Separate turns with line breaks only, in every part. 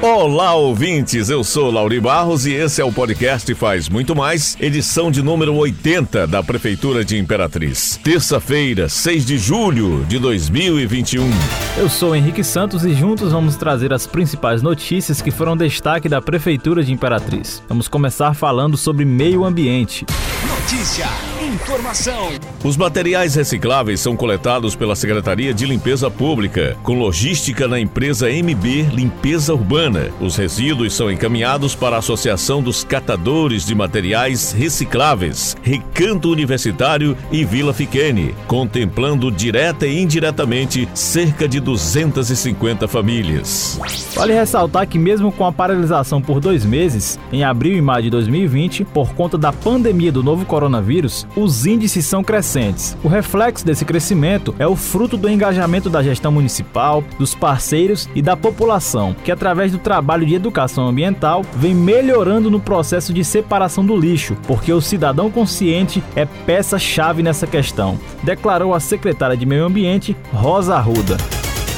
Olá, ouvintes! Eu sou Lauri Barros e esse é o podcast Faz Muito Mais, edição de número 80 da Prefeitura de Imperatriz. Terça-feira, 6 de julho de 2021.
Eu sou Henrique Santos e juntos vamos trazer as principais notícias que foram destaque da Prefeitura de Imperatriz. Vamos começar falando sobre meio ambiente.
Notícia, informação.
Os materiais recicláveis são coletados pela Secretaria de Limpeza Pública, com logística na empresa MB Limpeza Urbana. Os resíduos são encaminhados para a Associação dos Catadores de Materiais Recicláveis, Recanto Universitário e Vila Fiquene, contemplando direta e indiretamente cerca de 250 famílias.
Vale ressaltar que, mesmo com a paralisação por dois meses, em abril e maio de 2020, por conta da pandemia do novo coronavírus, os índices são crescentes. O reflexo desse crescimento é o fruto do engajamento da gestão municipal, dos parceiros e da população, que através do trabalho de educação ambiental vem melhorando no processo de separação do lixo, porque o cidadão consciente é peça-chave nessa questão, declarou a secretária de Meio Ambiente, Rosa Arruda.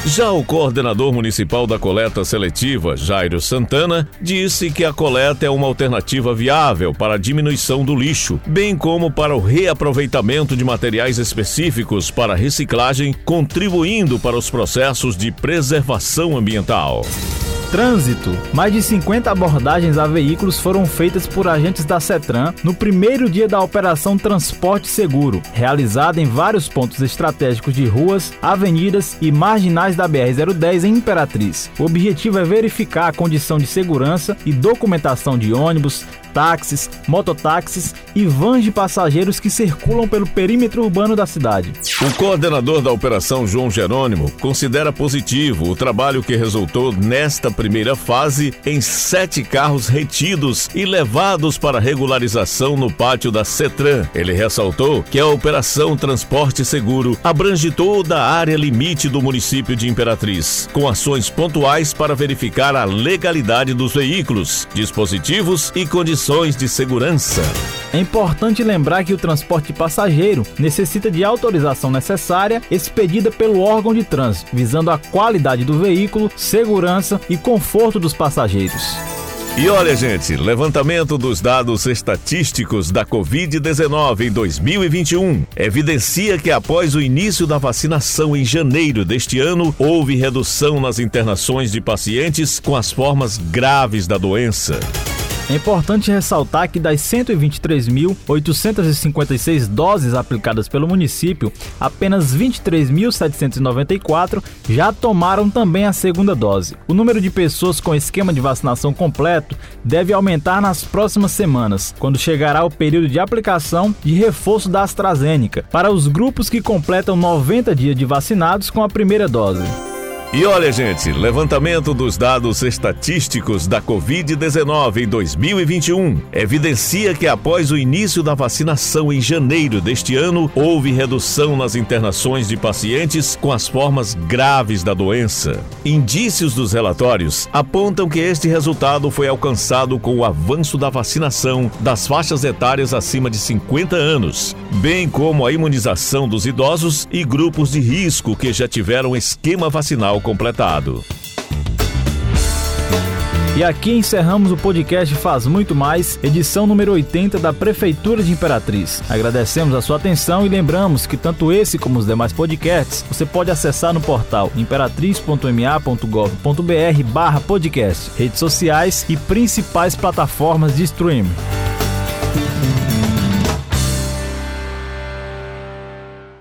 Já o coordenador municipal da coleta seletiva, Jairo Santana, disse que a coleta é uma alternativa viável para a diminuição do lixo, bem como para o reaproveitamento de materiais específicos para reciclagem, contribuindo para os processos de preservação ambiental.
Trânsito. Mais de 50 abordagens a veículos foram feitas por agentes da CETRAN no primeiro dia da Operação Transporte Seguro, realizada em vários pontos estratégicos de ruas, avenidas e marginais da BR-010 em Imperatriz. O objetivo é verificar a condição de segurança e documentação de ônibus, táxis, mototáxis e vans de passageiros que circulam pelo perímetro urbano da cidade.
O coordenador da operação, João Jerônimo, considera positivo o trabalho que resultou nesta primeira fase em sete carros retidos e levados para regularização no pátio da CETRAN. Ele ressaltou que a operação Transporte Seguro abrange toda a área limite do município de Imperatriz, com ações pontuais para verificar a legalidade dos veículos, dispositivos e condições condições de segurança.
É importante lembrar que o transporte passageiro necessita de autorização necessária expedida pelo órgão de trânsito, visando a qualidade do veículo, segurança e conforto dos passageiros.
E olha, gente, levantamento dos dados estatísticos da Covid-19 em 2021 evidencia que após o início da vacinação em janeiro deste ano, houve redução nas internações de pacientes com as formas graves da doença.
É importante ressaltar que das 123.856 doses aplicadas pelo município, apenas 23.794 já tomaram também a segunda dose. O número de pessoas com esquema de vacinação completo deve aumentar nas próximas semanas, quando chegará o período de aplicação de reforço da AstraZeneca para os grupos que completam 90 dias de vacinados com a primeira dose.
E olha, gente, levantamento dos dados estatísticos da Covid-19 em 2021 evidencia que após o início da vacinação em janeiro deste ano, houve redução nas internações de pacientes com as formas graves da doença. Indícios dos relatórios apontam que este resultado foi alcançado com o avanço da vacinação das faixas etárias acima de 50 anos, bem como a imunização dos idosos e grupos de risco que já tiveram esquema vacinal completado.
E aqui encerramos o podcast Faz Muito Mais, edição número 80 da Prefeitura de Imperatriz. Agradecemos a sua atenção e lembramos que tanto esse como os demais podcasts você pode acessar no portal imperatriz.ma.gov.br barra podcast, redes sociais e principais plataformas de streaming.